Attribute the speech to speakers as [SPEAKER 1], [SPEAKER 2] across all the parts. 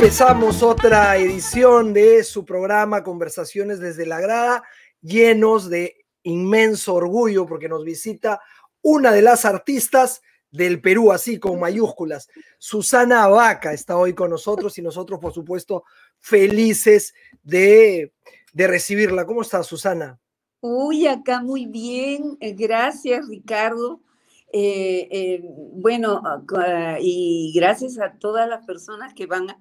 [SPEAKER 1] Empezamos otra edición de su programa Conversaciones desde la Grada, llenos de inmenso orgullo porque nos visita una de las artistas del Perú, así con mayúsculas. Susana Vaca está hoy con nosotros y nosotros, por supuesto, felices de, de recibirla. ¿Cómo está, Susana?
[SPEAKER 2] Uy, acá muy bien. Gracias, Ricardo. Eh, eh, bueno, y gracias a todas las personas que van a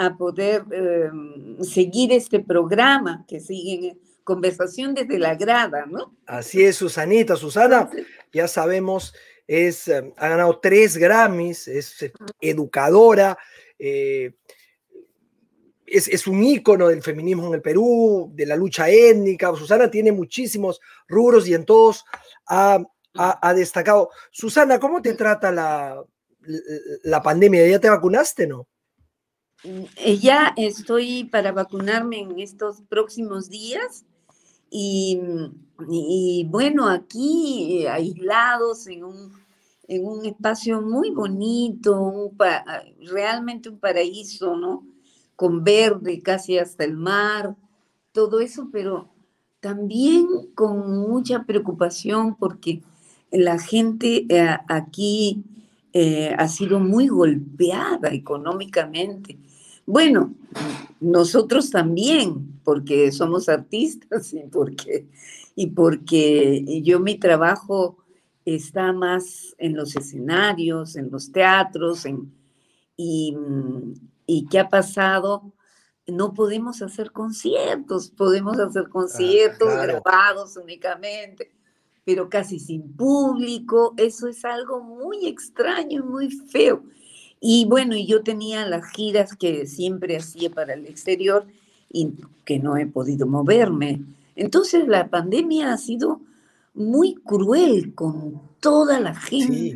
[SPEAKER 2] a poder em, seguir este programa que sigue conversación desde la grada, ¿no?
[SPEAKER 1] Así es, Susanita. Susana, ya sabemos, es, em, ha ganado tres Grammys, es educadora, eh, es, un ícono del feminismo en el Perú, de la lucha étnica. Susana tiene muchísimos rubros y en todos ha, destacado. Susana, ¿cómo te trata la, la pandemia? ¿Ya te vacunaste, no?
[SPEAKER 2] Eh, ya estoy para vacunarme en estos próximos días y, bueno, aquí eh, aislados en un, en un espacio muy bonito, realmente un paraíso, ¿no? Con verde casi hasta el mar, todo eso, pero también con mucha preocupación porque la gente eh, ha sido muy golpeada económicamente bueno, nosotros también, porque somos artistas y porque, y porque yo mi trabajo está más en los escenarios, en los teatros, en, y, y ¿qué ha pasado? No podemos hacer conciertos, podemos hacer ah, conciertos grabados únicamente, pero casi sin público. Eso es algo muy extraño y muy feo. Y bueno, yo tenía las giras que siempre hacía para el exterior y que no he podido moverme. Entonces la pandemia ha sido muy cruel con toda la gente,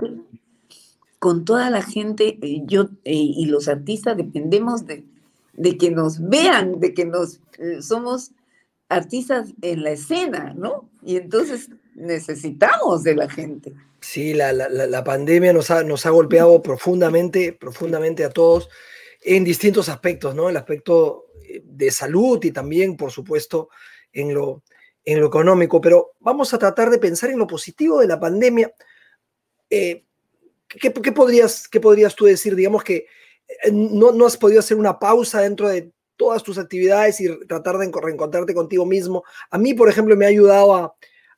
[SPEAKER 2] con toda la gente. Eh, yo eh, y los artistas dependemos de, de, que nos vean, de que nos eh, somos artistas en la escena, ¿no? Y entonces necesitamos de la gente.
[SPEAKER 1] Sí, la, pandemia nos ha, nos ha golpeado profundamente, profundamente a todos en distintos aspectos, ¿no? El aspecto eh, de salud y también, por supuesto, en lo, en lo económico. Pero vamos a tratar de pensar en lo positivo de la pandemia. Eh, ¿qué, podrías, ¿Qué podrías tú decir? Digamos que eh, no, no has podido hacer una pausa dentro de todas tus actividades y tratar de reencontrarte contigo mismo. A mí, por ejemplo, me ha ayudado a,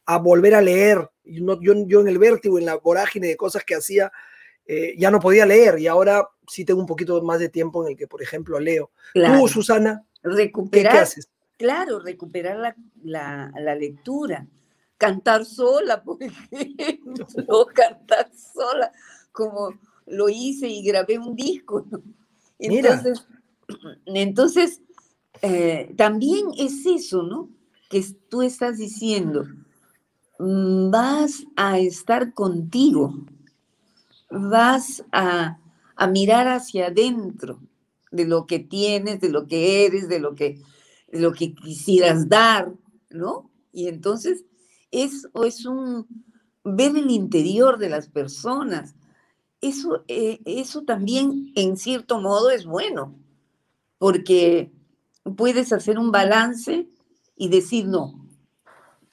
[SPEAKER 1] a volver a leer. Yo, yo, en el vértigo, en la vorágine de cosas que hacía, eh, ya no podía leer y ahora sí tengo un poquito más de tiempo en el que, por ejemplo, leo. Tú, Susana,
[SPEAKER 2] recuperar, ¿qué, haces? Claro, recuperar la, la, la, lectura. Cantar sola, por ejemplo, cantar sola, como lo hice y grabé un disco. Entonces, entonces eh, también es eso, ¿no? Que tú estás diciendo, vas a estar contigo, vas a, mirar hacia adentro de lo que tienes, de lo que eres, de lo que, lo que quisieras dar, ¿no? Y entonces eso es un ver el interior de las personas. Eso, eh, eso también en cierto modo es bueno, porque puedes hacer un balance y decir, no,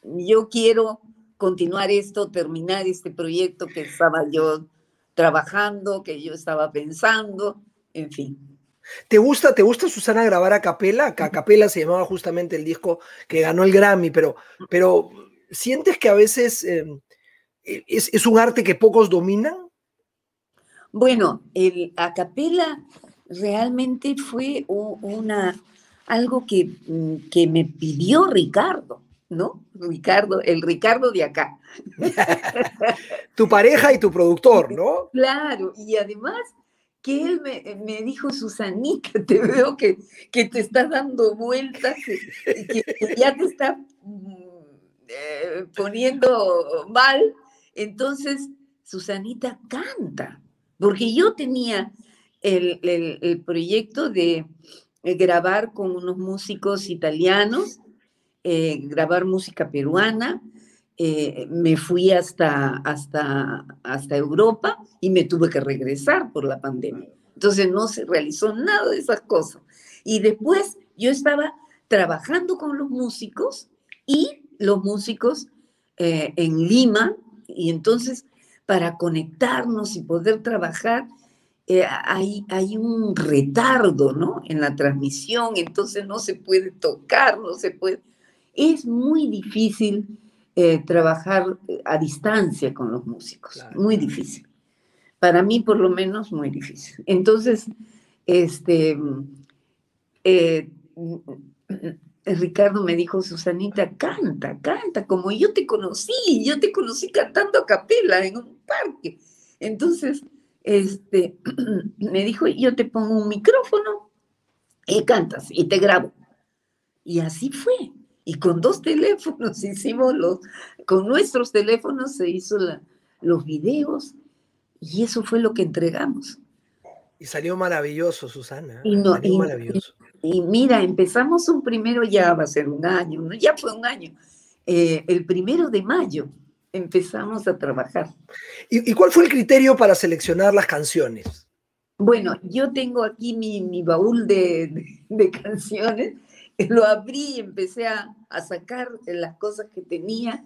[SPEAKER 2] yo quiero continuar esto, terminar este proyecto que estaba yo trabajando, que yo estaba pensando, en fin.
[SPEAKER 1] ¿Te gusta, ¿Te gusta, Susana, grabar a capela? A capela se llamaba justamente el disco que ganó el Grammy, pero, pero ¿sientes que a veces em, e, es, un arte que pocos dominan?
[SPEAKER 2] Bueno, el a capela realmente fue una, algo que, mm, que me pidió Ricardo. ¿No? Ricardo, el Ricardo de acá.
[SPEAKER 1] tu pareja y tu productor, ¿no?
[SPEAKER 2] Claro, y además que él me, dijo, Susanita, te veo que, que, te estás dando vueltas, que, ya te está mm, eh, poniendo mal. Entonces, Susanita canta, porque yo tenía el, el, proyecto de grabar con unos músicos italianos, eh, grabar música peruana, eh, me fui hasta, hasta, hasta Europa y me tuve que regresar por la pandemia. Entonces no se realizó nada de esas cosas. Y después yo estaba trabajando con los músicos y los músicos eh, en Lima, y entonces para conectarnos y poder trabajar, eh, hay, hay un retardo ¿no? en la transmisión, entonces no se puede tocar, no se puede... Es muy difícil eh, trabajar eh, a distancia con los músicos. Muy difícil. Para mí, por lo menos, muy difícil. Entonces, este, eh, Ricardo me dijo, Susanita, canta, canta, como yo te conocí, yo te conocí cantando a capela en un parque. Entonces, este, me dijo, yo te pongo un micrófono y cantas y te grabo. Y así fue. Y con dos teléfonos hicimos los, con nuestros teléfonos se hizo los videos y eso fue lo que entregamos.
[SPEAKER 1] Y salió maravilloso, Susana. Y salió
[SPEAKER 2] maravilloso. Y, mira, empezamos un primero, ya va a ser un año, ya fue un año. Eh, el primero de mayo empezamos a trabajar.
[SPEAKER 1] ¿Y, cuál fue el criterio para seleccionar las canciones?
[SPEAKER 2] Bueno, yo tengo aquí mi, baúl de, de canciones lo abrí y empecé a, sacar las cosas que tenía,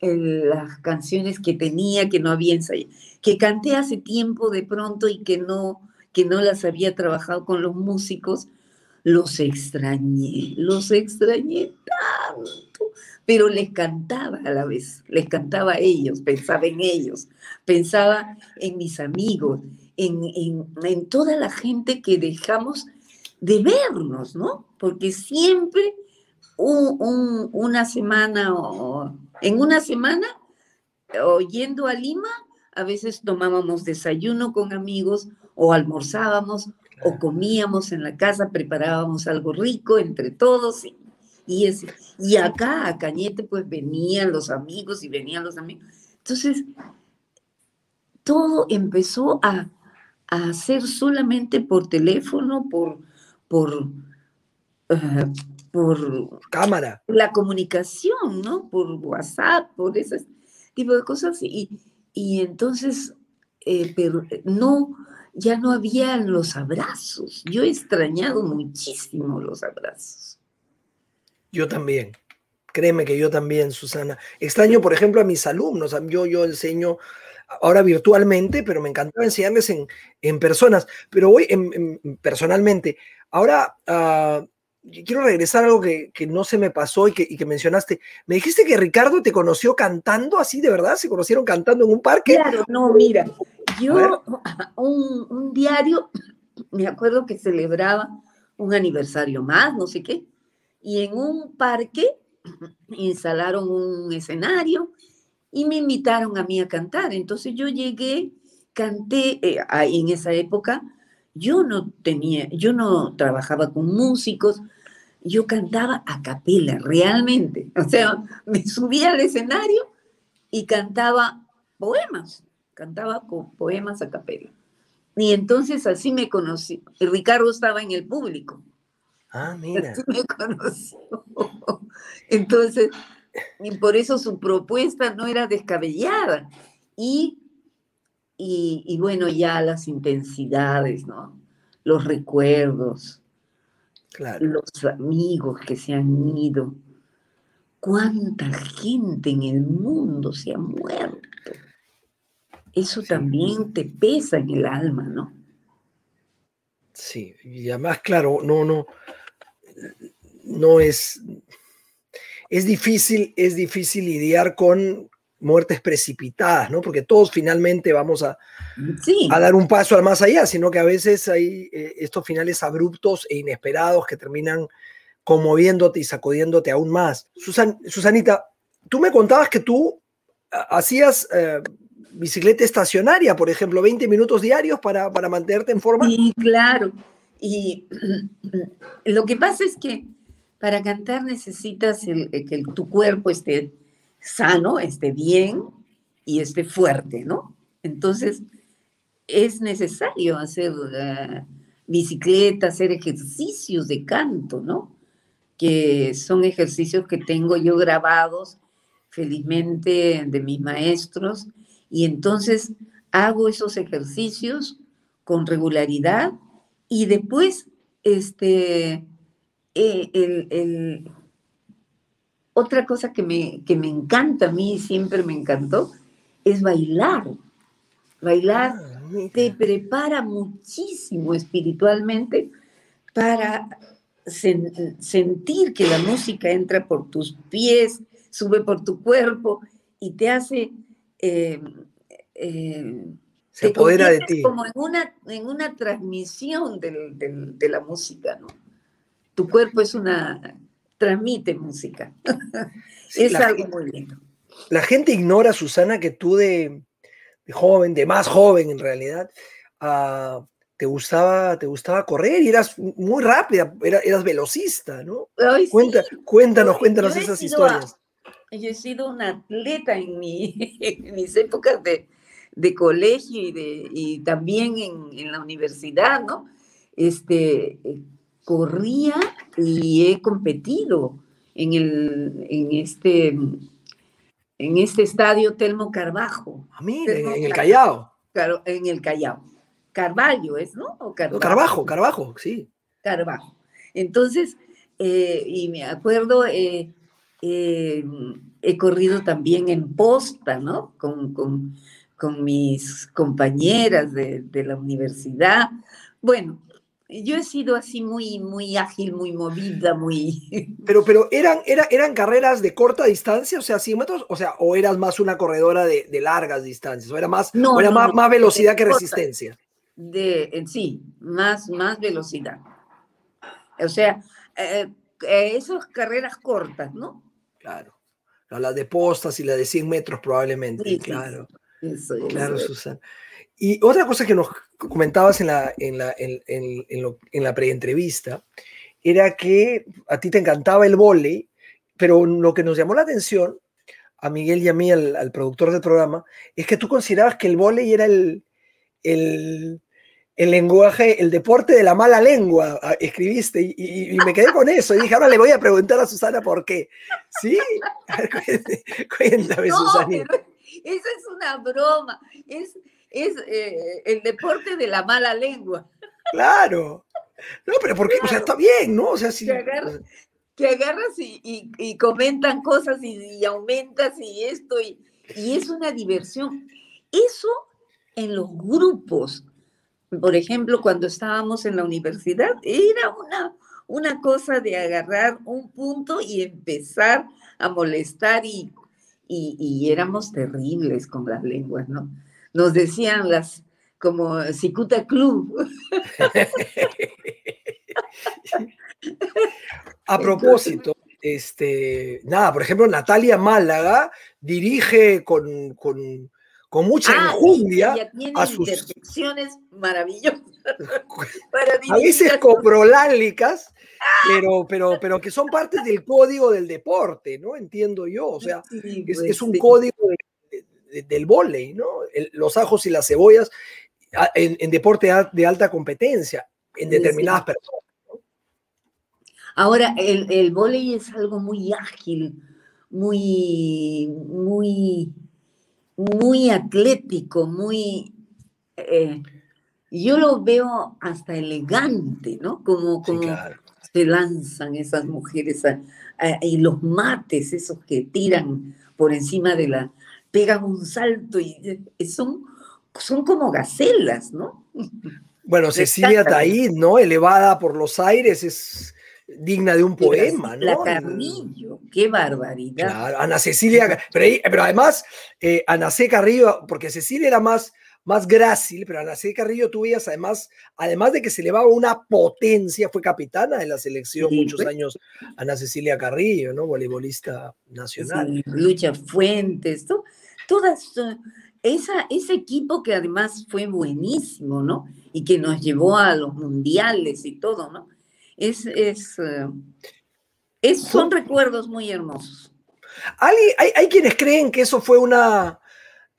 [SPEAKER 2] las canciones que tenía, que no había ensayado, que canté hace tiempo de pronto y que no, que no las había trabajado con los músicos, los extrañé, los extrañé tanto, pero les cantaba a la vez, les cantaba a ellos, pensaba en ellos, pensaba en mis amigos, en, en toda la gente que dejamos de vernos, ¿no? Porque siempre una semana o en una semana, o yendo a Lima, a veces tomábamos desayuno con amigos o almorzábamos o comíamos en la casa, preparábamos algo rico entre todos. Y, y, y acá a Cañete pues venían los amigos y venían los amigos. Entonces, todo empezó a, a hacer solamente por teléfono, por, por, eh, por
[SPEAKER 1] cámara.
[SPEAKER 2] La comunicación, ¿no? Por WhatsApp, por ese tipo de cosas. Y, y entonces, eh, pero no, ya no había los abrazos. Yo he extrañado muchísimo los abrazos.
[SPEAKER 1] Yo también. Créeme que yo también, Susana. Extraño, por ejemplo, a mis alumnos. Yo, yo enseño ahora virtualmente, pero me encantaba enseñarles en, en personas. Pero hoy, personalmente, Ahora, uh, quiero regresar a algo que, no se me pasó y que, mencionaste. Me dijiste que Ricardo te conoció cantando así, de verdad, se conocieron cantando en un parque.
[SPEAKER 2] Claro, no, mira, yo un, diario, me acuerdo que celebraba un aniversario más, no sé qué, y en un parque instalaron un escenario y me invitaron a mí a cantar. Entonces yo llegué, canté eh, en esa época yo no tenía, yo no trabajaba con músicos, yo cantaba a capela, realmente. O sea, me subía al escenario y cantaba poemas, cantaba con poemas a capela. Y entonces así me conocí. Ricardo estaba en el público.
[SPEAKER 1] Ah, mira.
[SPEAKER 2] Así me conoció. Entonces, y por eso su propuesta no era descabellada. Y y, bueno, ya las intensidades, ¿no? Los recuerdos, los amigos que se han ido. ¿Cuánta gente en el mundo se ha muerto? Eso también te pesa en el alma, ¿no?
[SPEAKER 1] Sí, y además, claro, no, no, no es, es difícil, es difícil lidiar con, muertes precipitadas, ¿no? Porque todos finalmente vamos a, a dar un paso al más allá, sino que a veces hay eh, estos finales abruptos e inesperados que terminan conmoviéndote y sacudiéndote aún más. Susanita, tú me contabas que tú hacías, eh, bicicleta estacionaria, por ejemplo, 20 minutos diarios para, para mantenerte en forma.
[SPEAKER 2] Sí, claro. Y lo que pasa es que para cantar necesitas que tu cuerpo esté sano, esté bien y esté fuerte, ¿no? Entonces, es necesario hacer uh, bicicleta, hacer ejercicios de canto, ¿no? Que son ejercicios que tengo yo grabados felizmente de mis maestros y entonces hago esos ejercicios con regularidad y después este eh, el, otra cosa que me, que me encanta a mí siempre me encantó es bailar bailar ah, te prepara muchísimo espiritualmente para sentir que la música entra por tus pies, sube por tu cuerpo y te hace... Eh,
[SPEAKER 1] eh, se apodera de ti.
[SPEAKER 2] Como en una, en una transmisión de la música, ¿no? Tu cuerpo es una... transmite música. es algo muy lindo.
[SPEAKER 1] La gente ignora, Susana, que tú de, joven, de más joven en realidad, ah, te gustaba, te gustaba correr y eras muy rápida, eras velocista, ¿no? Cuéntanos, cuéntanos esas historias.
[SPEAKER 2] yo he sido una atleta en, mis épocas de, colegio y, de, también en, la universidad, ¿no? Este, corría y he competido en, el, en este en este estadio Telmo Carbajo.
[SPEAKER 1] Ah, mire, en el Callao.
[SPEAKER 2] Claro, en el Callao. Carvalho es, ¿no?
[SPEAKER 1] O Carbajo, Carbajo, sí.
[SPEAKER 2] Carbajo. Entonces, eh, y me acuerdo, eh, eh, he corrido también en posta, ¿no? Con, con, mis compañeras de, de, la universidad. Bueno, yo he sido así muy, muy ágil, muy movida, muy...
[SPEAKER 1] Pero, pero ¿eran, eran carreras de corta distancia, o sea, 100 metros, o sea, o eras más una corredora de, largas distancias, o era más, era más, velocidad que resistencia.
[SPEAKER 2] De, sí, más, más velocidad. O sea, eh, eh, esas carreras cortas, ¿no?
[SPEAKER 1] Claro. Las de postas y la de 100 metros probablemente, claro. claro, Susana. Y otra cosa que nos comentabas en la, en la, en, en, la preentrevista era que a ti te encantaba el vóley, pero lo que nos llamó la atención a Miguel y a mí, al, productor del programa, es que tú considerabas que el vóley era el, el, el, lenguaje, el deporte de la mala lengua, escribiste, y, me quedé con eso. Y dije, ahora le voy a preguntar a Susana por qué. ¿Sí? cuéntame, Susana.
[SPEAKER 2] Eso es una broma. Es, es eh, el deporte de la mala lengua.
[SPEAKER 1] Claro. No, pero porque, o sea, está bien, ¿no? O sea, si...
[SPEAKER 2] Que, agarras, y, comentan cosas y, aumentas y esto, y, es una diversión. Eso en los grupos, por ejemplo, cuando estábamos en la universidad, era una, una cosa de agarrar un punto y empezar a molestar y, y éramos terribles con las lenguas, ¿no? Nos decían las como Cicuta Club.
[SPEAKER 1] A propósito, este, nada, por ejemplo, Natalia Málaga dirige con, con, con mucha ah, enjundia
[SPEAKER 2] a sus intersecciones maravillosas.
[SPEAKER 1] a veces coprolálicas, pero, pero, pero que son parte del código del deporte, ¿no? Entiendo yo. O sea, es, pues un código del volei, ¿no? los ajos y las cebollas en, deporte de alta competencia, en determinadas personas.
[SPEAKER 2] Ahora, el, el volei es algo muy ágil, muy, muy, muy atlético, muy... Eh, yo lo veo hasta elegante, ¿no? Como, como se lanzan esas mujeres y los mates, esos que tiran por encima de la, pegan un salto y son, son como gacelas, ¿no?
[SPEAKER 1] Bueno, Cecilia Taíd, ¿no? Elevada por los aires, es digna de un poema, ¿no?
[SPEAKER 2] La Carrillo, qué barbaridad.
[SPEAKER 1] Claro, Ana Cecilia, pero, además, eh, Ana C. Carrillo, porque Cecilia era más, más grácil, pero Ana C. Carrillo tú veías además, además de que se elevaba una potencia, fue capitana de la selección muchos pues. años, Ana Cecilia Carrillo, ¿no? Voleibolista nacional.
[SPEAKER 2] Lucha Fuentes, todas esa, ese equipo que además fue buenísimo, ¿no? Y que nos llevó a los mundiales y todo, ¿no? Es, es, eh, son recuerdos muy hermosos.
[SPEAKER 1] Hay, hay, quienes creen que eso fue una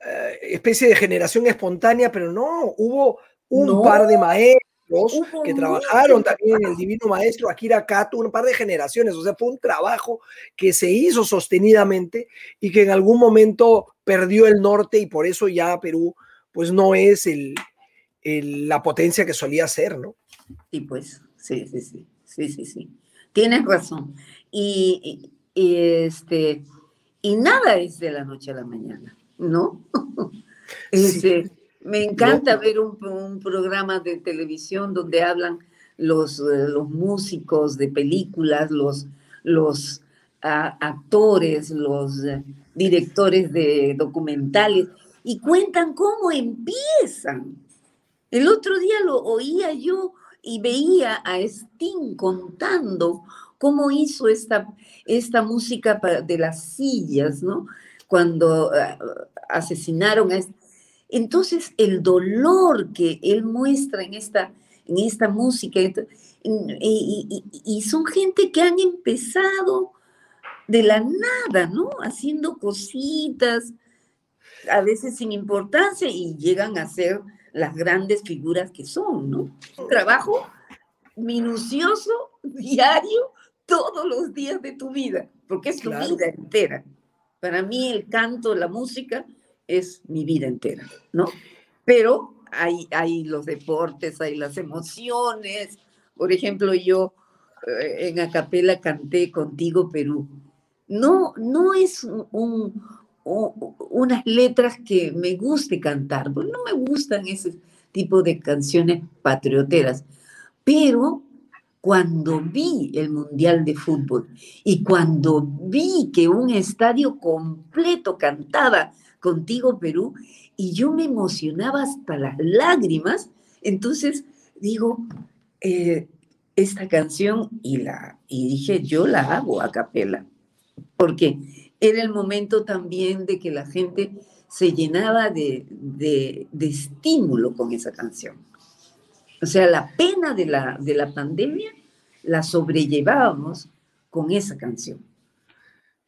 [SPEAKER 1] eh, especie de generación espontánea, pero no, hubo un par de maestros que trabajaron también en el Divino Maestro Akira Kato, un par de generaciones, o sea, fue un trabajo que se hizo sostenidamente y que en algún momento perdió el norte y por eso ya Perú pues no es el, la potencia que solía ser, ¿no?
[SPEAKER 2] Sí, pues, sí, sí, sí, sí, sí, sí. Tienes razón. Y, este, y nada es de la noche a la mañana, ¿no? Este, me encanta ver un, programa de televisión donde hablan los, eh, los músicos de películas, los, los actores, los eh, directores de documentales, y cuentan cómo empiezan. El otro día lo oía yo y veía a Sting contando cómo hizo esta, esta música de las sillas, ¿no? Cuando ah, asesinaron a... Entonces, el dolor que él muestra en esta, en esta música, y, son gente que han empezado de la nada, ¿no? Haciendo cositas, a veces sin importancia, y llegan a ser las grandes figuras que son, ¿no? Un trabajo minucioso, diario, todos los días de tu vida, porque es tu vida entera. Para mí el canto, la música, es mi vida entera, ¿no? Pero hay, hay los deportes, hay las emociones. Por ejemplo, yo eh, en Acapela canté Contigo Perú. No, no es un, unas letras que me guste cantar, porque no me gustan ese tipo de canciones patrioteras. Pero cuando vi el Mundial de Fútbol y cuando vi que un estadio completo cantaba contigo Perú, y yo me emocionaba hasta las lágrimas. Entonces digo, eh, esta canción y, la, y dije, yo la hago a capela, porque era el momento también de que la gente se llenaba de, de, estímulo con esa canción. O sea, la pena de la, de la pandemia la sobrellevábamos con esa canción.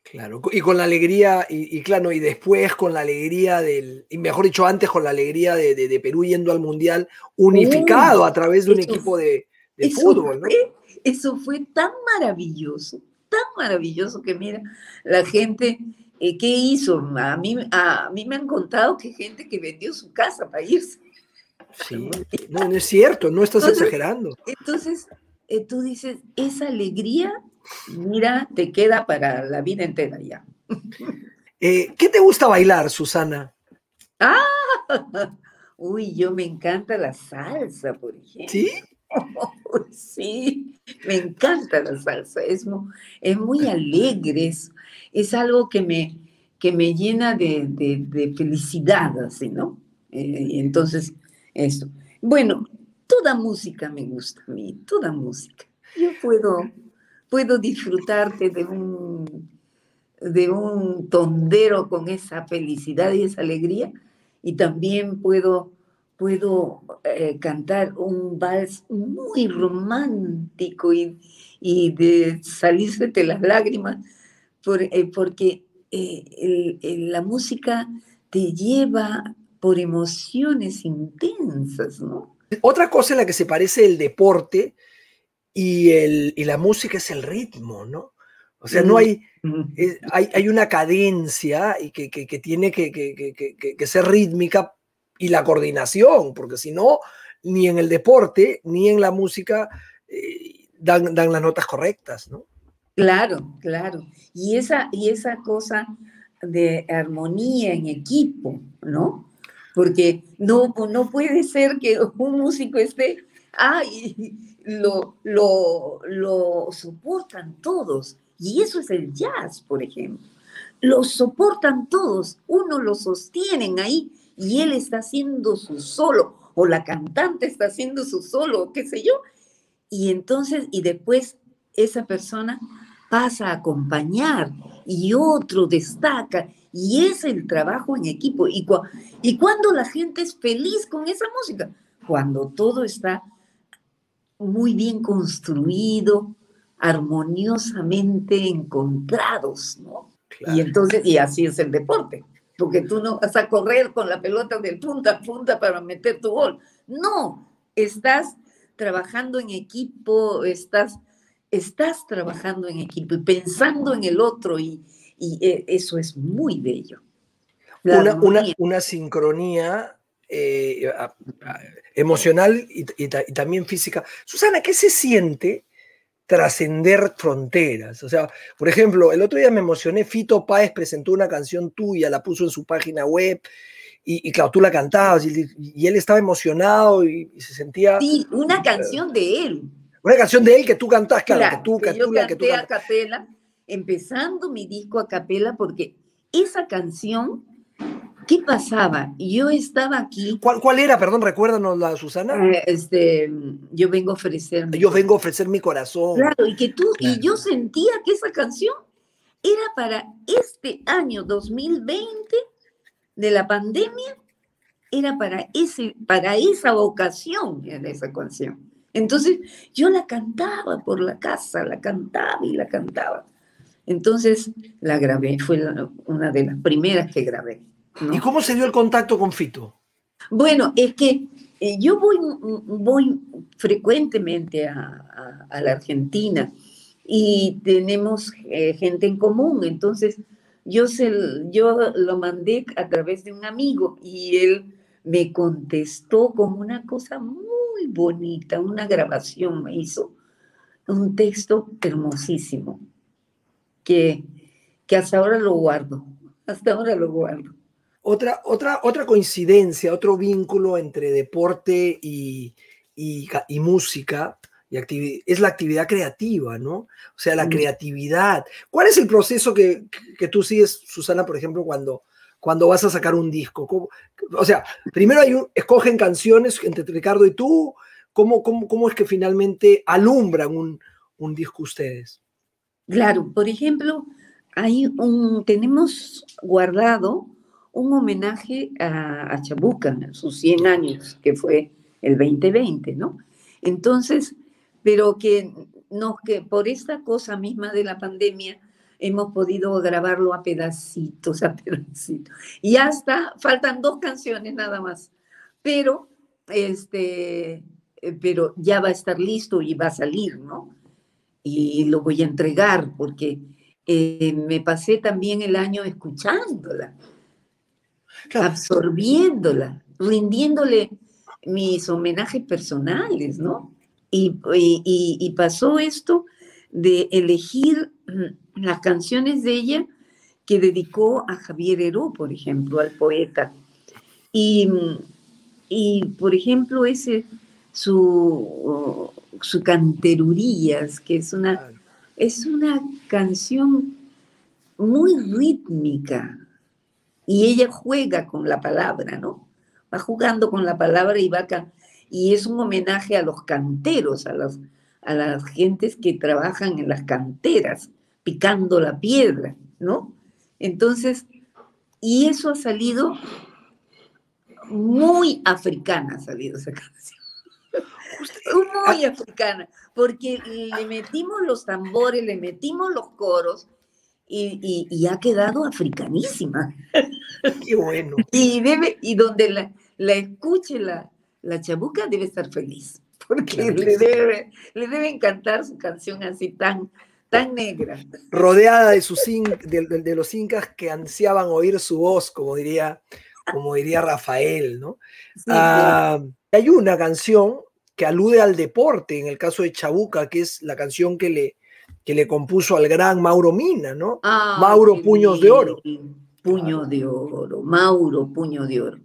[SPEAKER 1] Claro, y con la alegría, y, claro, y después con la alegría del, y mejor dicho, antes con la alegría de, Perú yendo al Mundial unificado a través de un equipo de, fútbol, ¿no?
[SPEAKER 2] eso fue tan maravilloso, tan maravilloso que mira, la gente, eh, ¿qué hizo? A mí, a mí me han contado que gente que vendió su casa para irse.
[SPEAKER 1] Sí, no, es cierto, no estás exagerando.
[SPEAKER 2] Entonces, eh, tú dices, esa alegría mira, te queda para la vida entera ya.
[SPEAKER 1] Eh, ¿Qué te gusta bailar, Susana?
[SPEAKER 2] Ah, uy, yo me encanta la salsa, por ejemplo.
[SPEAKER 1] ¿Sí?
[SPEAKER 2] sí, me encanta la salsa, es muy, es muy alegre, es, algo que me, que me llena de, felicidad, así, ¿no? Eh, entonces, eso. Bueno, toda música me gusta a mí, toda música. Yo puedo puedo disfrutarte de un, de un tondero con esa felicidad y esa alegría, y también puedo, puedo eh, cantar un vals muy romántico y, y de salirse de las lágrimas, eh, porque eh, la música te lleva por emociones intensas, ¿no?
[SPEAKER 1] Otra cosa en la que se parece el deporte y, el, y la música es el ritmo, ¿no? O sea, no hay, hay, hay, una cadencia y que, que, que tiene que, que, ser rítmica y la coordinación, porque si no, ni en el deporte ni en la música eh, dan, dan, las notas correctas, ¿no?
[SPEAKER 2] Claro, claro. Y esa, y esa cosa de armonía en equipo, ¿no? Porque no, no puede ser que un músico esté, ay, lo, lo, lo soportan todos. Y eso es el jazz, por ejemplo. Lo soportan todos, uno lo sostienen ahí y él está haciendo su solo, o la cantante está haciendo su solo, qué sé yo. Y entonces, y después esa persona pasa a acompañar y otro destaca Y es el trabajo en equipo. Y, y cuando la gente es feliz con esa música, cuando todo está muy bien construido, armoniosamente encontrados, ¿no? Y entonces, y así es el deporte, porque tú no vas a correr con la pelota del punta a punta para meter tu gol. No, estás trabajando en equipo, estás, estás trabajando en equipo y pensando en el otro y, eh, eso es muy bello.
[SPEAKER 1] Una, sincronía eh, emocional y, también física. Susana, ¿qué se siente trascender fronteras? O sea, por ejemplo, el otro día me emocioné, Fito Páez presentó una canción tuya, la puso en su página web. Y, claro, tú la cantabas y, él estaba emocionado y, se sentía...
[SPEAKER 2] Sí, una canción de él.
[SPEAKER 1] Una canción de él que tú cantás, claro, que tú,
[SPEAKER 2] que, yo canté a capela, empezando mi disco a capela, porque esa canción ¿Qué pasaba? Yo estaba aquí.
[SPEAKER 1] ¿Cuál, cuál era? Perdón, recuérdanos la Susana.
[SPEAKER 2] Eh, este, yo vengo a ofrecer.
[SPEAKER 1] Yo vengo a ofrecer mi corazón.
[SPEAKER 2] Claro, y que tú, y yo sentía que esa canción era para este año 2020 de la pandemia, era para, ese, para esa vocación en esa canción. Entonces yo la cantaba por la casa, la cantaba y la cantaba. Entonces la grabé, fue una de las primeras que grabé.
[SPEAKER 1] ¿Y cómo se dio el contacto con Fito?
[SPEAKER 2] Bueno, es que eh, yo voy, voy frecuentemente a, la Argentina y tenemos eh, gente en común, entonces yo, se, yo lo mandé a través de un amigo y él me contestó con una cosa muy bonita, una grabación me hizo, un texto hermosísimo, que, que hasta ahora lo guardo, hasta ahora lo guardo.
[SPEAKER 1] Otra, otra, otra coincidencia, otro vínculo entre deporte y, y, música y es la actividad creativa, ¿no? O sea, la creatividad. ¿Cuál es el proceso que, que, tú sigues, Susana, por ejemplo, cuando, cuando vas a sacar un disco? o sea, primero hay escogen canciones entre Ricardo y tú. ¿Cómo, cómo, cómo es que finalmente alumbran un, un disco ustedes?
[SPEAKER 2] Claro, por ejemplo, hay un, tenemos guardado un homenaje a, Chabuca, sus 100 años, que fue el 2020, ¿no? Entonces, pero que, no, que por esta cosa misma de la pandemia hemos podido grabarlo a pedacitos, a pedacitos. Y hasta, faltan dos canciones nada más, pero, este, eh, pero ya va a estar listo y va a salir, ¿no? Y lo voy a entregar porque eh, me pasé también el año escuchándola absorbiéndola, rindiéndole mis homenajes personales, ¿no? Y, y, pasó esto de elegir las canciones de ella que dedicó a Javier Heró, por ejemplo, al poeta. Y, y por ejemplo, ese, su, su Canterurías, que es una, es una canción muy rítmica, y ella juega con la palabra, ¿no? Va jugando con la palabra y va y es un homenaje a los canteros, a las, a las gentes que trabajan en las canteras, picando la piedra, ¿no? Entonces, y eso ha salido muy africana, ha salido esa canción. muy africana, porque le metimos los tambores, le metimos los coros y, ha quedado africanísima.
[SPEAKER 1] Qué bueno.
[SPEAKER 2] Y, debe, y donde la, la escuche la, la chabuca debe estar feliz, porque le, debe, le debe encantar su canción así tan, tan negra.
[SPEAKER 1] Rodeada de, sus de, de, los incas que ansiaban oír su voz, como diría, como diría Rafael, ¿no? Ah, hay una canción que alude al deporte, en el caso de Chabuca, que es la canción que le, que le compuso al gran Mauro Mina, ¿no?
[SPEAKER 2] Ah,
[SPEAKER 1] Mauro Puños de Oro.
[SPEAKER 2] Puño de Oro, Mauro Puño de Oro.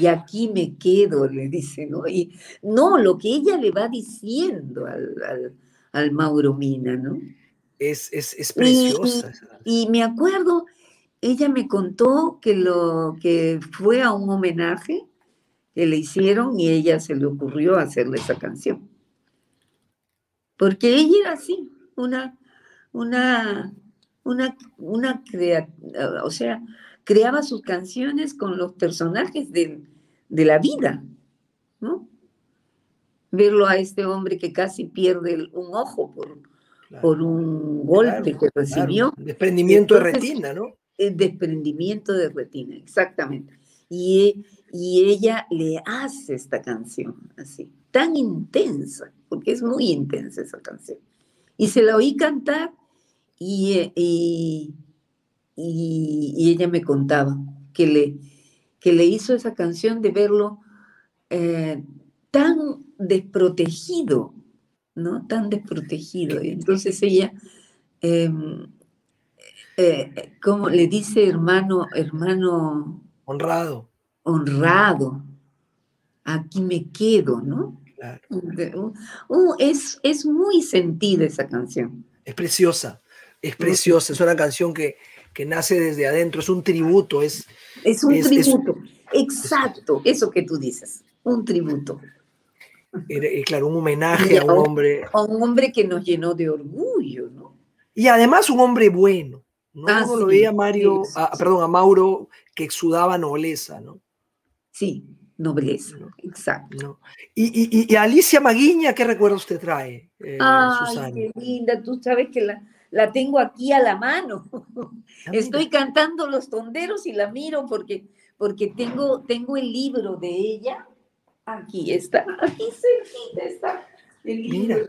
[SPEAKER 2] Y aquí me quedo, le dice, ¿no? Y no, lo que ella le va diciendo al, Mauro Mina, ¿no?
[SPEAKER 1] Es, es, preciosa.
[SPEAKER 2] Y, y, me acuerdo, ella me contó que, lo, que fue a un homenaje que le hicieron y ella se le ocurrió hacerle esa canción. Porque ella era así, una, una, una, una o sea, creaba sus canciones con los personajes de, la vida, ¿no? Verlo a este hombre que casi pierde un ojo por, por un golpe que recibió.
[SPEAKER 1] Desprendimiento de retina, ¿no?
[SPEAKER 2] El desprendimiento de retina, exactamente. Y, y ella le hace esta canción así, tan intensa, porque es muy intensa esa canción. Y se la oí cantar y, y, ella me contaba que le, que le hizo esa canción de verlo eh, tan desprotegido, ¿no? Tan desprotegido. Y entonces ella, em, eh, como le dice hermano, hermano...
[SPEAKER 1] Honrado.
[SPEAKER 2] Honrado. Aquí me quedo, ¿no? Es, es muy sentida esa canción.
[SPEAKER 1] Es preciosa, es preciosa, es una canción que, que nace desde adentro, es un tributo, es...
[SPEAKER 2] Es un tributo, exacto, eso que tú dices, un tributo.
[SPEAKER 1] Eh, claro, un homenaje a un hombre.
[SPEAKER 2] A un hombre que nos llenó de orgullo, ¿no?
[SPEAKER 1] Y además un hombre bueno. ¿no? Ah, lo veía Mario, perdón, a Mauro, que exudaba nobleza, ¿no?
[SPEAKER 2] Sí, nobleza, exacto.
[SPEAKER 1] Y, Alicia Maguiña, ¿qué recuerdo usted trae?
[SPEAKER 2] Eh, Ay, qué linda, tú sabes que la, la tengo aquí a la mano. Ah, Estoy cantando los tonderos y la miro porque, porque tengo, tengo el libro de ella. Aquí está, aquí cerquita está el libro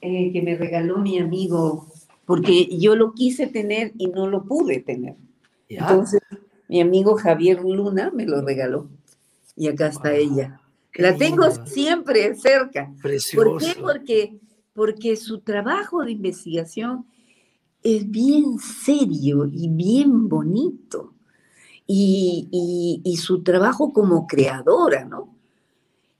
[SPEAKER 2] eh, que me regaló mi amigo, porque yo lo quise tener y no lo pude tener. Entonces, mi amigo Javier Luna me lo regaló y acá está ella. La tengo siempre cerca. ¿Por qué? Porque, porque su trabajo de investigación es bien serio y bien bonito. Y, su trabajo como creadora, ¿no?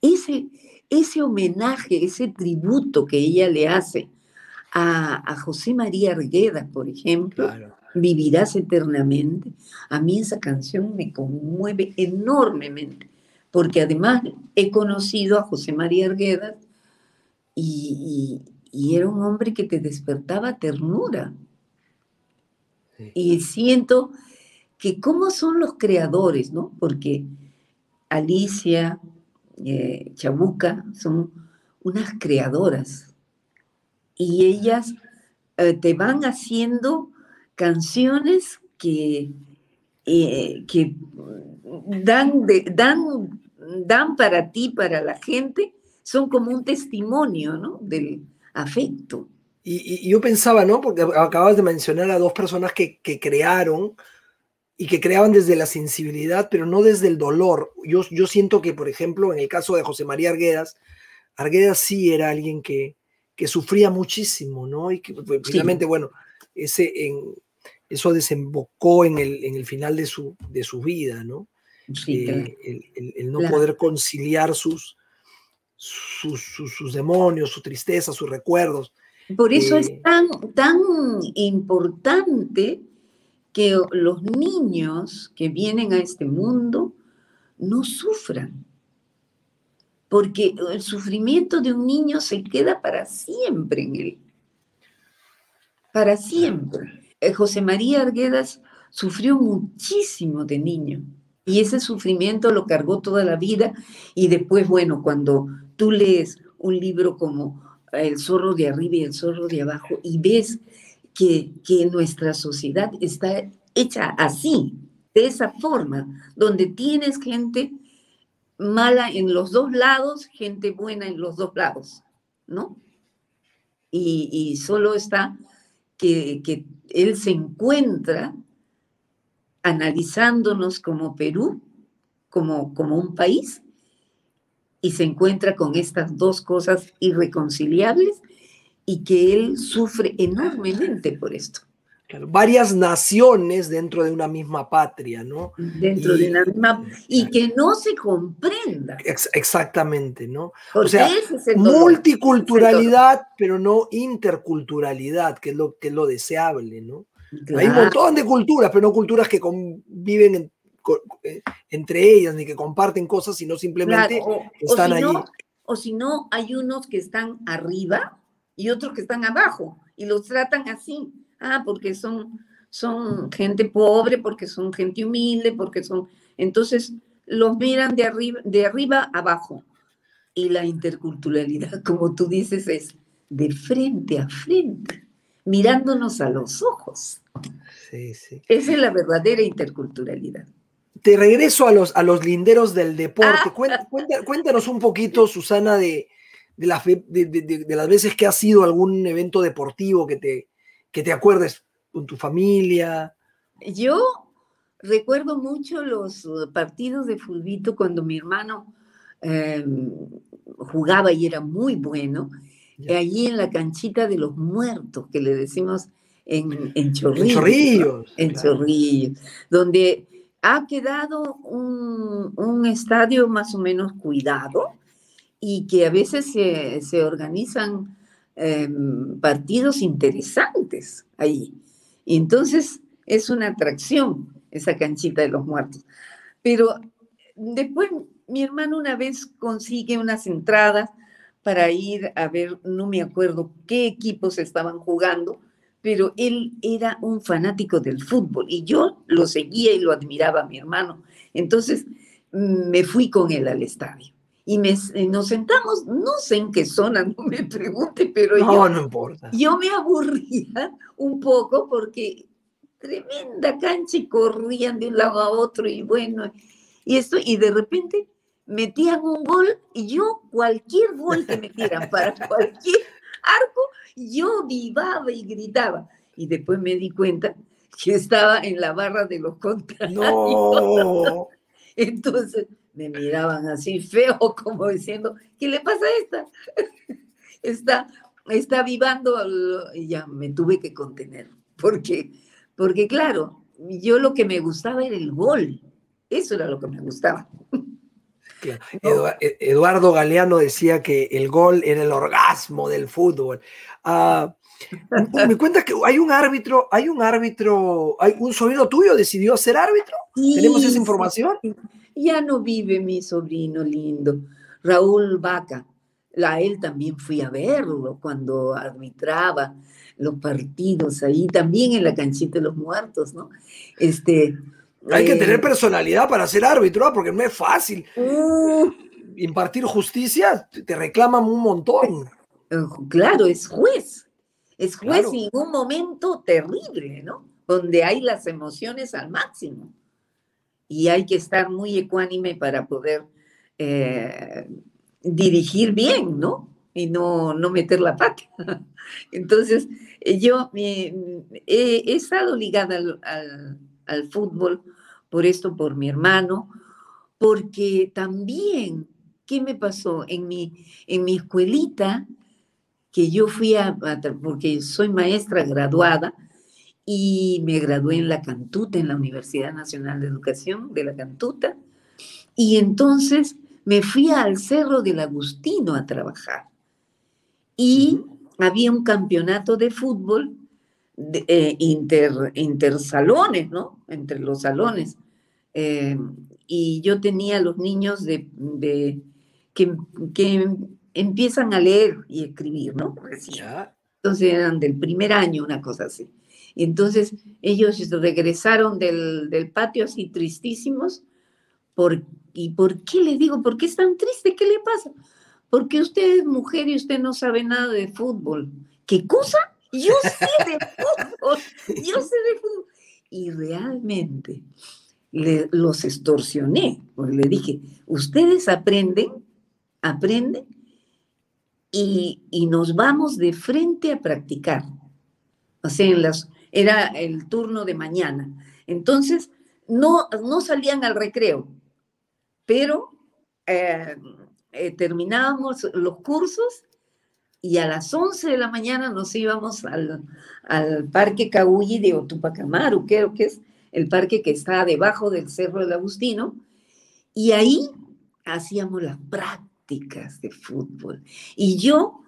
[SPEAKER 2] Ese, ese homenaje, ese tributo que ella le hace a, José María Argueda, por ejemplo, Vivirás eternamente, a mí esa canción me conmueve enormemente porque además he conocido a José María Arguedas y, era un hombre que te despertaba ternura. Y siento que cómo son los creadores, ¿no? Porque Alicia, eh, Chamuca son unas creadoras y ellas eh, te van haciendo canciones que, eh, que dan, dan dan para ti, para la gente, son como un testimonio, ¿no? Del afecto.
[SPEAKER 1] Y, yo pensaba, ¿no? Porque acabas de mencionar a dos personas que, crearon y que creaban desde la sensibilidad, pero no desde el dolor. Yo, yo siento que, por ejemplo, en el caso de José María Arguedas, Arguedas sí era alguien que, que sufría muchísimo, ¿no? Y que finalmente, pues, bueno, ese, en, eso desembocó en el, en el final de su, de su vida, ¿no? Eh, el, no poder conciliar sus sus, sus, demonios, su tristeza, sus recuerdos.
[SPEAKER 2] Por eso es eh, tan, tan importante que los niños que vienen a este mundo no sufran, porque el sufrimiento de un niño se queda para siempre en él, para siempre. Eh, José María Arguedas sufrió muchísimo de niño y ese sufrimiento lo cargó toda la vida y después, bueno, cuando tú lees un libro como El zorro de arriba y el zorro de abajo y ves que, que nuestra sociedad está hecha así, de esa forma, donde tienes gente mala en los dos lados, gente buena en los dos lados, ¿no? Y, y solo está que, él se encuentra analizándonos como Perú, como, como un país, y se encuentra con estas dos cosas irreconciliables y que él sufre enormemente por esto.
[SPEAKER 1] Varias naciones dentro de una misma patria, ¿no?
[SPEAKER 2] Dentro de una misma... Y que no se comprenda.
[SPEAKER 1] exactamente, ¿no? o sea, multiculturalidad, pero no interculturalidad, que es lo, que es lo deseable, ¿no? Hay un montón de culturas, pero no culturas que conviven eh, entre ellas ni que comparten cosas, sino simplemente están allí.
[SPEAKER 2] o si no, hay unos que están arriba y otros que están abajo y los tratan así. Ah, porque son, son gente pobre, porque son gente humilde, porque son... Entonces, los miran de arriba, de arriba abajo. Y la interculturalidad, como tú dices, es de frente a frente, mirándonos a los ojos. Sí, sí. Esa es la verdadera interculturalidad.
[SPEAKER 1] Te regreso a los, a los linderos del deporte. Ah. Cuéntanos un poquito, Susana, de, de, las veces que ha sido algún evento deportivo que te, que te acuerdes con tu familia.
[SPEAKER 2] Yo recuerdo mucho los partidos de fulbito cuando mi hermano em, jugaba y era muy bueno, allí en la canchita de los muertos, que le decimos en, en Chorrillos. En Chorrillos. donde ha quedado un, un, estadio más o menos cuidado y que a veces se, se organizan em, partidos interesantes ahí. Entonces es una atracción esa canchita de los muertos. Pero después mi hermano una vez consigue unas entradas para ir a ver, no me acuerdo qué equipos estaban jugando, pero él era un fanático del fútbol y yo lo seguía y lo admiraba a mi hermano. Entonces me fui con él al estadio y nos sentamos, no sé en qué zona, no me pregunte, pero yo,
[SPEAKER 1] no importa.
[SPEAKER 2] yo me aburría un poco porque tremenda cancha y corrían de un lado a otro y bueno, y esto, y de repente metían un gol y yo cualquier gol que metieran para cualquier arco, yo vivaba y gritaba. Y después me di cuenta que estaba en la barra de los contrarios. No. Entonces me miraban así feo, como diciendo, ¿qué le pasa a esta? está, está vivando, y ya me tuve que contener, porque, porque claro, yo lo que me gustaba era el gol, eso era lo que me gustaba.
[SPEAKER 1] E, Eduardo Galeano decía que el gol era el orgasmo del fútbol. Ah, me cuentas que hay un árbitro, hay un árbitro, hay un sobrino tuyo decidió ser árbitro. ¿Tenemos esa información?
[SPEAKER 2] Ya no vive mi sobrino lindo, Raúl Vaca. A él también fui a verlo cuando arbitraba los partidos ahí, también en la canchita de los muertos, ¿no? Este,
[SPEAKER 1] Hay que tener eh, personalidad para ser árbitro, ¿ah? porque no es fácil. Uh. Impartir justicia te reclaman un montón.
[SPEAKER 2] Claro, es juez. Es juez en un momento terrible, ¿no? Donde hay las emociones al máximo y hay que estar muy ecuánime para poder eh, dirigir bien, ¿no? Y no, no meter la pata. Entonces, eh, yo he, estado ligada al, fútbol por esto, por mi hermano, porque también, ¿qué me pasó? En mi, en mi escuelita, que yo fui a, porque soy maestra graduada, y me gradué en la Cantuta, en la Universidad Nacional de Educación de la Cantuta, y entonces me fui al Cerro del Agustino a trabajar. Y había un campeonato de fútbol de, eh, inter, intersalones, ¿no? Entre los salones. Eh, y yo tenía los niños de, que, que, empiezan a leer y escribir, ¿no? Entonces eran del primer año, una cosa así. Y entonces ellos regresaron del, patio así tristísimos. Por, ¿Y por qué les digo? ¿Por qué es tan triste? ¿Qué le pasa? Porque usted es mujer y usted no sabe nada de fútbol. ¿Qué cosa? Yo sé de fútbol. Yo sé de fútbol. Y realmente los extorsioné, porque le dije, ustedes aprenden, aprenden y, y nos vamos de frente a practicar. O sea, en las, era el turno de mañana. Entonces, no, no salían al recreo, pero eh, eh, terminábamos los cursos y a las 11 de la mañana nos íbamos al, Parque Caulli de Otupacamaru, creo que es el parque que está debajo del Cerro del Agustino, y ahí hacíamos las prácticas de fútbol. Y yo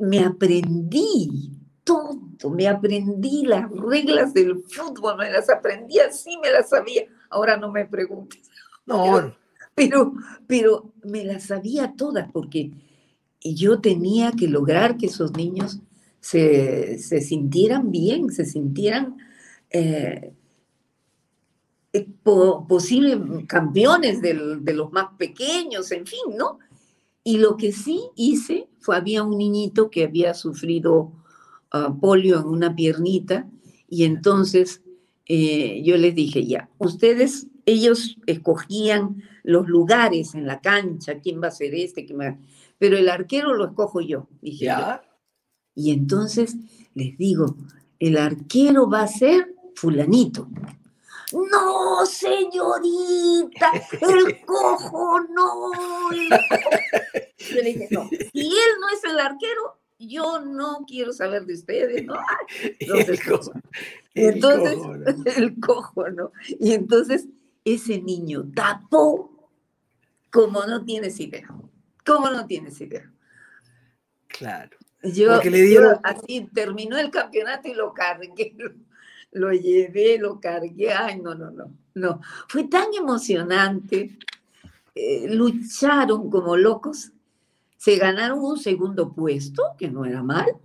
[SPEAKER 2] me aprendí todo, me aprendí las reglas del fútbol, me las aprendí así, me las sabía. Ahora no me preguntes. No. Pero, pero me las sabía todas porque yo tenía que lograr que esos niños se, sintieran bien, se sintieran eh, eh, posibles campeones de los más pequeños, en fin, ¿no? Y lo que sí hice fue, había un niñito que había sufrido uh, polio en una piernita y entonces eh, yo les dije, ya, ustedes, ellos escogían los lugares en la cancha, quién va a ser este, quién va pero el arquero lo escojo yo, dije ¿Ya? Y entonces les digo, el arquero va a ser fulanito. No, señorita, el cojo, no. Yo le dije, no, si él no es el arquero, yo no quiero saber de ustedes, ¿no? Entonces, el entonces cojo, ¿no? el cojo, ¿no? Y entonces ese niño tapó como no tienes idea. ¿Cómo no tienes idea?
[SPEAKER 1] Claro.
[SPEAKER 2] Yo, le dieron... así terminó el campeonato y lo cargué, lo, llevé, lo cargué. Ay, no, no, no, no. Fue tan emocionante. Eh, lucharon como locos. Se ganaron un segundo puesto, que no era mal.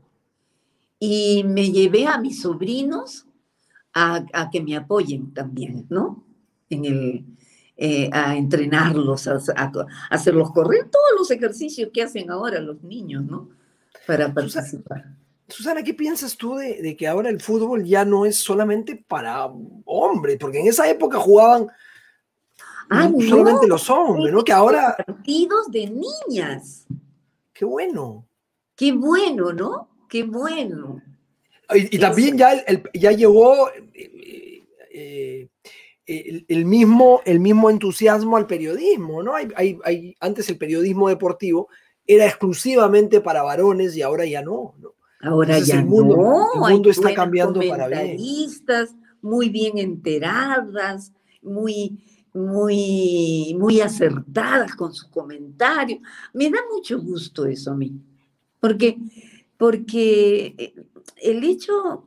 [SPEAKER 2] Y me llevé a mis sobrinos a, a que me apoyen también, ¿no? En el, eh, a entrenarlos, a, hacerlos correr, todos los ejercicios que hacen ahora los niños, ¿no? Para participar.
[SPEAKER 1] Susana, ¿qué piensas tú de, que ahora el fútbol ya no es solamente para hombres? Porque en esa época jugaban ah, solamente los hombres, ¿no? Que ahora...
[SPEAKER 2] Partidos de niñas.
[SPEAKER 1] Qué bueno.
[SPEAKER 2] Qué bueno, ¿no? Qué bueno.
[SPEAKER 1] Y, también ya, ya llegó... Eh, eh, el, mismo, el mismo entusiasmo al periodismo, ¿no? Hay, hay, antes el periodismo deportivo era exclusivamente para varones y ahora ya no, ¿no?
[SPEAKER 2] Ahora ya
[SPEAKER 1] el mundo, no. El mundo está cambiando para bien.
[SPEAKER 2] muy bien enteradas, muy, muy, muy acertadas con sus comentarios. Me da mucho gusto eso a mí, porque, porque eh, el hecho,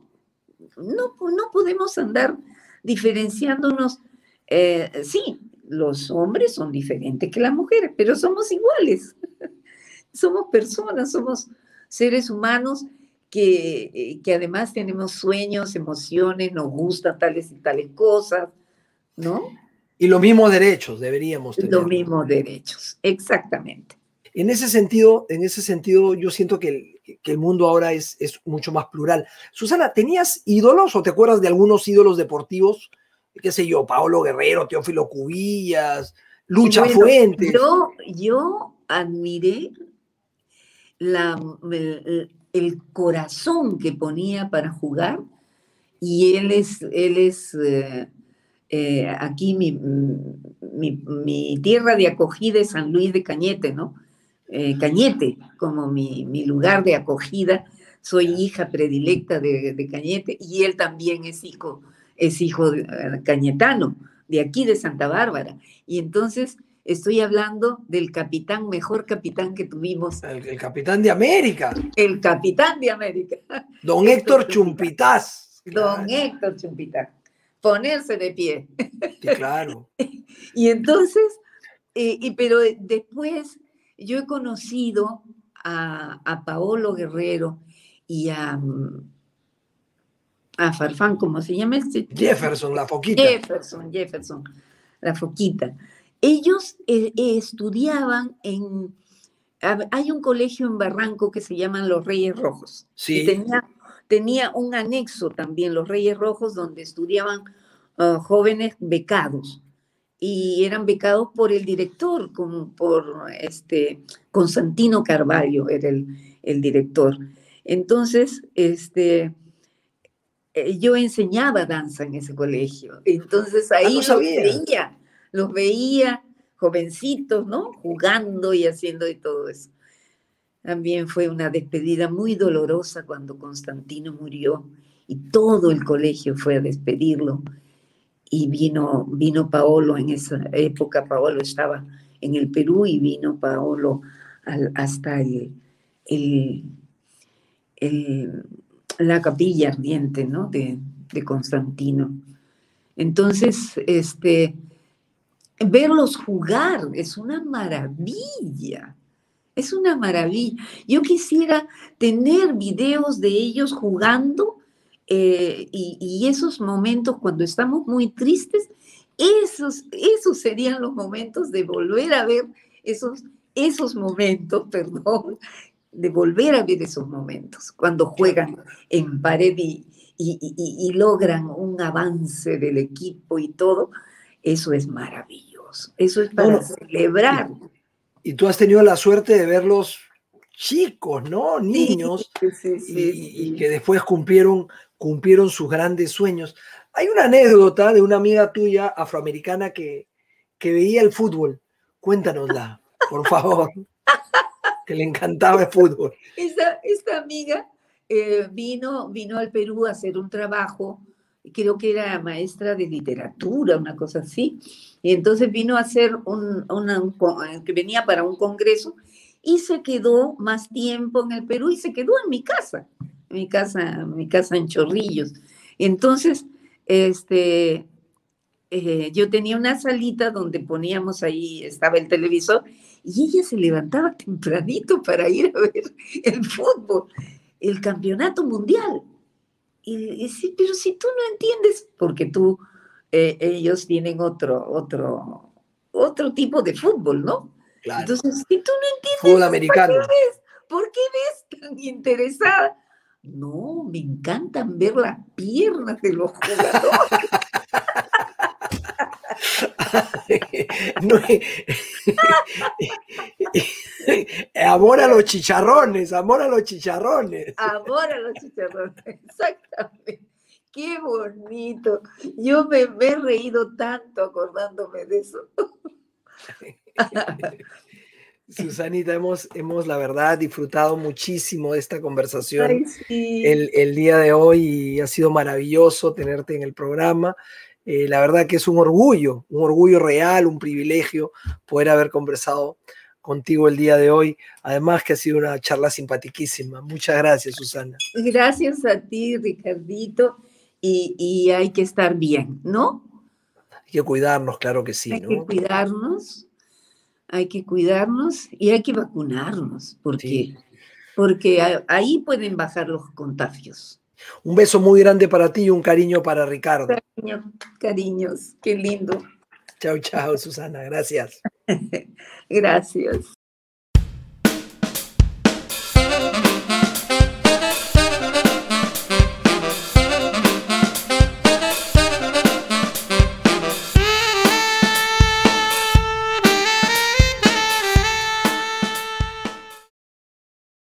[SPEAKER 2] no, no podemos andar diferenciándonos, eh, sí, los hombres son diferentes que las mujeres, pero somos iguales. somos personas, somos seres humanos que, eh, que, además tenemos sueños, emociones, nos gustan tales y tales cosas, ¿no?
[SPEAKER 1] Y los mismos derechos deberíamos tener.
[SPEAKER 2] Los mismos derechos, exactamente.
[SPEAKER 1] En ese sentido, en ese sentido yo siento que el, que el mundo ahora es, es mucho más plural. Susana, ¿tenías ídolos o te acuerdas de algunos ídolos deportivos? qué sé yo, Paolo Guerrero, Teófilo Cubillas, Lucha Fuentes.
[SPEAKER 2] Yo, yo admiré la, el, corazón que ponía para jugar y él es, él es eh, eh, aquí mi, mi, tierra de acogida es San Luis de Cañete, ¿no? Eh, Cañete, como mi, lugar de acogida. Soy hija predilecta de, Cañete y él también es hijo, es hijo de, eh, cañetano, de aquí de Santa Bárbara. Y entonces estoy hablando del capitán, mejor capitán que tuvimos.
[SPEAKER 1] El, capitán de América.
[SPEAKER 2] El capitán de América.
[SPEAKER 1] Don Héctor Chumpitaz.
[SPEAKER 2] Don Héctor Chumpitaz. Ponerse de pie.
[SPEAKER 1] Sí, claro.
[SPEAKER 2] y entonces, eh, y, pero después yo he conocido a, Paolo Guerrero y a, a Farfán, ¿cómo se llama este?
[SPEAKER 1] Jefferson, la foquita.
[SPEAKER 2] Jefferson, Jefferson, la foquita. Ellos eh, eh, estudiaban en, hay un colegio en Barranco que se llaman Los Reyes Rojos.
[SPEAKER 1] Sí.
[SPEAKER 2] tenía, tenía, un anexo también, Los Reyes Rojos, donde estudiaban ah, jóvenes becados y eran becados por el director, como por este Constantino Carvalho era el, director. Entonces, este, eh, yo enseñaba danza en ese colegio. Entonces ah, ahí los veía, los veía jovencitos, ¿no? Jugando y haciendo y todo eso. También fue una despedida muy dolorosa cuando Constantino murió y todo el colegio fue a despedirlo y vino, vino Paolo en esa época, Paolo estaba en el Perú y vino Paolo hasta el, la capilla ardiente ¿no? de, Constantino. Entonces, este, verlos jugar es una maravilla, Es una maravilla. Yo quisiera tener videos de ellos jugando eh, y, esos momentos cuando estamos muy tristes, esos, esos serían los momentos de volver a ver esos, esos momentos, perdón, de volver a ver esos momentos, cuando juegan en pared y, y, logran un avance del equipo y todo, eso es maravilloso, eso es para celebrar.
[SPEAKER 1] Y, tú has tenido la suerte de verlos chicos, ¿no? Niños, y, que después cumplieron, cumplieron sus grandes sueños. Hay una anécdota de una amiga tuya afroamericana que, que veía el fútbol. Cuéntanosla, por favor. que le encantaba el fútbol.
[SPEAKER 2] Esta, esta amiga eh, vino, vino al Perú a hacer un trabajo, creo que era maestra de literatura, una cosa así, y entonces vino a hacer un, que venía para un congreso y se quedó más tiempo en el Perú y se quedó en mi casa, en mi casa, mi casa en Chorrillos. Entonces, este, eh, yo tenía una salita donde poníamos ahí, estaba el televisor, y ella se levantaba tempranito para ir a ver el fútbol el campeonato mundial. Y, sí, pero si tú no entiendes, porque tú, eh, ellos tienen otro, otro, otro tipo de fútbol, ¿no? Entonces, si tú no entiendes,
[SPEAKER 1] americano.
[SPEAKER 2] ¿por qué, ves, tan interesada? No, me encantan ver las piernas de los jugadores.
[SPEAKER 1] no, amor a los chicharrones, amor a los chicharrones.
[SPEAKER 2] Amor a los chicharrones, exactamente. Qué bonito. Yo me, he reído tanto acordándome de eso.
[SPEAKER 1] Susanita, hemos, hemos la verdad disfrutado muchísimo de esta conversación el, el, día de hoy y ha sido maravilloso tenerte en el programa. Eh, la verdad que es un orgullo, un orgullo real, un privilegio poder haber conversado contigo el día de hoy. Además que ha sido una charla simpaticísima. Muchas gracias, Susana.
[SPEAKER 2] Gracias a ti, Ricardito. Y, hay que estar bien, ¿no?
[SPEAKER 1] Hay que cuidarnos, claro que sí.
[SPEAKER 2] Hay que cuidarnos, hay que cuidarnos y hay que vacunarnos, porque, porque ahí pueden bajar los contagios.
[SPEAKER 1] Un beso muy grande para ti y un cariño para Ricardo.
[SPEAKER 2] Cariño, cariños, qué lindo.
[SPEAKER 1] Chao, chao, Susana, gracias.
[SPEAKER 2] gracias.